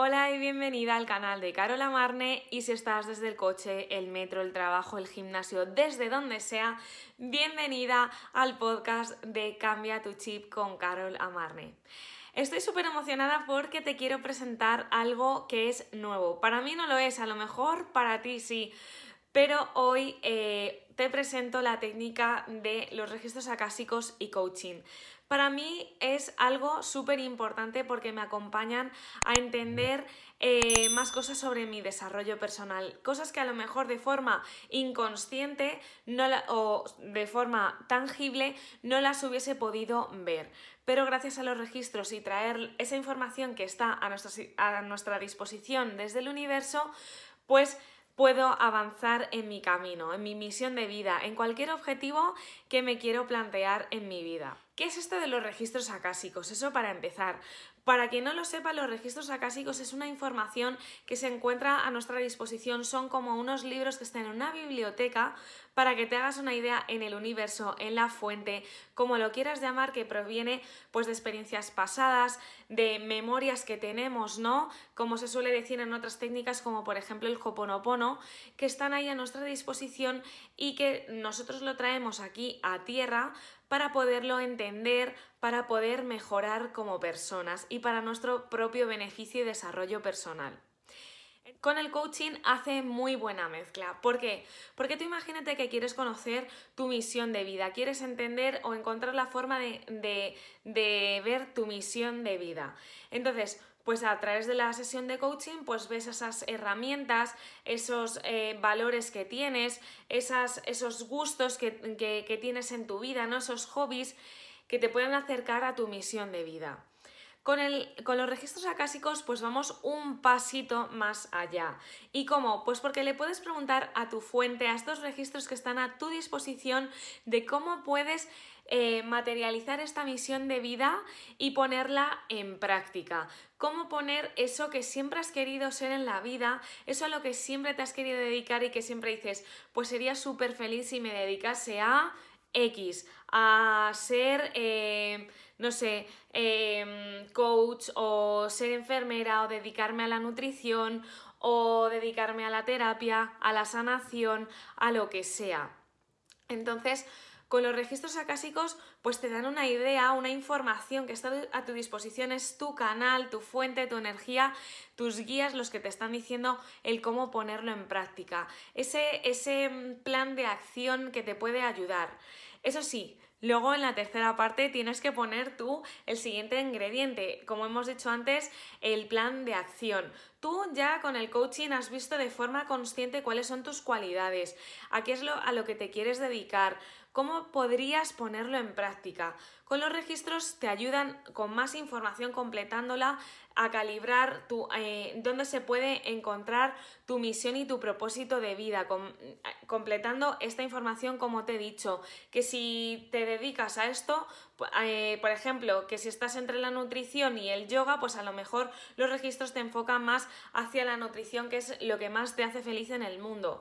Hola y bienvenida al canal de Carola Marne y si estás desde el coche, el metro, el trabajo, el gimnasio, desde donde sea, bienvenida al podcast de Cambia tu chip con Carol Amarne. Estoy súper emocionada porque te quiero presentar algo que es nuevo. Para mí no lo es, a lo mejor para ti sí, pero hoy eh, te presento la técnica de los registros acásicos y coaching. Para mí es algo súper importante porque me acompañan a entender eh, más cosas sobre mi desarrollo personal, cosas que a lo mejor de forma inconsciente o de forma tangible no las hubiese podido ver. Pero gracias a los registros y traer esa información que está a nuestra, a nuestra disposición desde el universo, pues puedo avanzar en mi camino, en mi misión de vida, en cualquier objetivo que me quiero plantear en mi vida. ¿Qué es esto de los registros acásicos? Eso para empezar. Para quien no lo sepa, los registros acásicos es una información que se encuentra a nuestra disposición. Son como unos libros que están en una biblioteca para que te hagas una idea en el universo, en la fuente, como lo quieras llamar, que proviene pues de experiencias pasadas, de memorias que tenemos, ¿no? Como se suele decir en otras técnicas, como por ejemplo el Hoponopono, que están ahí a nuestra disposición y que nosotros lo traemos aquí a tierra para poderlo entender, para poder mejorar como personas para nuestro propio beneficio y desarrollo personal. Con el coaching hace muy buena mezcla. ¿Por qué? Porque tú imagínate que quieres conocer tu misión de vida, quieres entender o encontrar la forma de, de ver tu misión de vida. Entonces, pues a través de la sesión de coaching pues ves esas herramientas, esos eh, valores que tienes, esas, esos gustos que, que, tienes en tu vida, ¿no? esos hobbies que te pueden acercar a tu misión de vida. Con, el, con, los registros acásicos, pues vamos un pasito más allá. ¿Y cómo? Pues porque le puedes preguntar a tu fuente, a estos registros que están a tu disposición, de cómo puedes eh, materializar esta misión de vida y ponerla en práctica. Cómo poner eso que siempre has querido ser en la vida, eso a lo que siempre te has querido dedicar y que siempre dices, pues sería súper feliz si me dedicase a X, a ser, eh, no sé, em, coach o ser enfermera o dedicarme a la nutrición o dedicarme a la terapia, a la sanación, a lo que sea. Entonces, con los registros acásicos, pues te dan una idea, una información que está a tu disposición, es tu canal, tu fuente, tu energía, tus guías los que te están diciendo el cómo ponerlo en práctica. Ese, ese mm, plan de acción que te puede ayudar. Eso sí, Luego en la tercera parte tienes que poner tú el siguiente ingrediente, como hemos dicho antes, el plan de acción. Tú ya con el coaching has visto de forma consciente cuáles son tus cualidades, a qué es lo, a lo que te quieres dedicar, cómo podrías ponerlo en práctica. Con los registros te ayudan con más información completándola a calibrar tu, eh, dónde se puede encontrar tu misión y tu propósito de vida, completando esta información como te he dicho, que si te dedicas a esto, eh, por ejemplo, que si estás entre la nutrición y el yoga, pues a lo mejor los registros te enfocan más hacia la nutrición, que es lo que más te hace feliz en el mundo.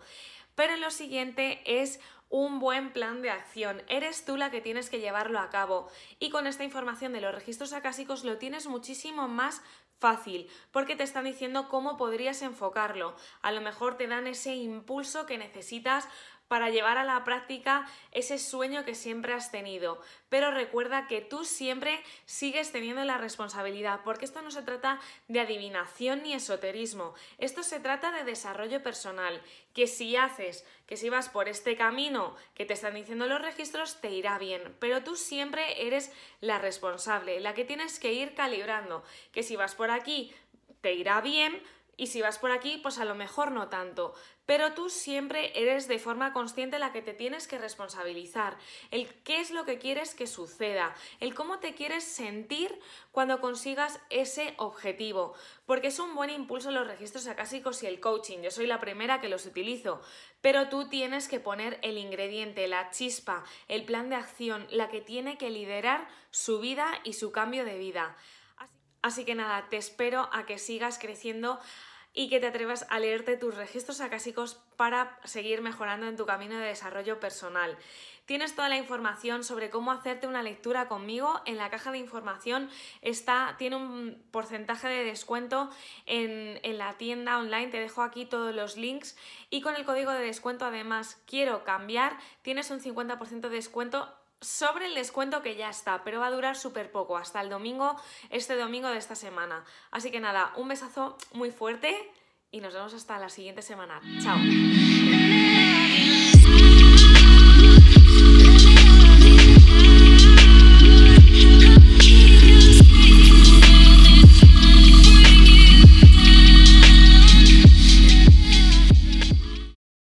Pero lo siguiente es un buen plan de acción. Eres tú la que tienes que llevarlo a cabo. Y con esta información de los registros acásicos lo tienes muchísimo más fácil, porque te están diciendo cómo podrías enfocarlo. A lo mejor te dan ese impulso que necesitas para llevar a la práctica ese sueño que siempre has tenido. Pero recuerda que tú siempre sigues teniendo la responsabilidad, porque esto no se trata de adivinación ni esoterismo, esto se trata de desarrollo personal, que si haces, que si vas por este camino que te están diciendo los registros, te irá bien, pero tú siempre eres la responsable, la que tienes que ir calibrando, que si vas por aquí, te irá bien, y si vas por aquí, pues a lo mejor no tanto. Pero tú siempre eres de forma consciente la que te tienes que responsabilizar. El qué es lo que quieres que suceda. El cómo te quieres sentir cuando consigas ese objetivo. Porque es un buen impulso los registros acásicos y el coaching. Yo soy la primera que los utilizo. Pero tú tienes que poner el ingrediente, la chispa, el plan de acción, la que tiene que liderar su vida y su cambio de vida. Así que nada, te espero a que sigas creciendo y que te atrevas a leerte tus registros acásicos para seguir mejorando en tu camino de desarrollo personal. Tienes toda la información sobre cómo hacerte una lectura conmigo. En la caja de información está, tiene un porcentaje de descuento en, en la tienda online. Te dejo aquí todos los links. Y con el código de descuento, además, quiero cambiar, tienes un 50% de descuento sobre el descuento que ya está, pero va a durar súper poco, hasta el domingo, este domingo de esta semana. Así que nada, un besazo muy fuerte y nos vemos hasta la siguiente semana. Chao.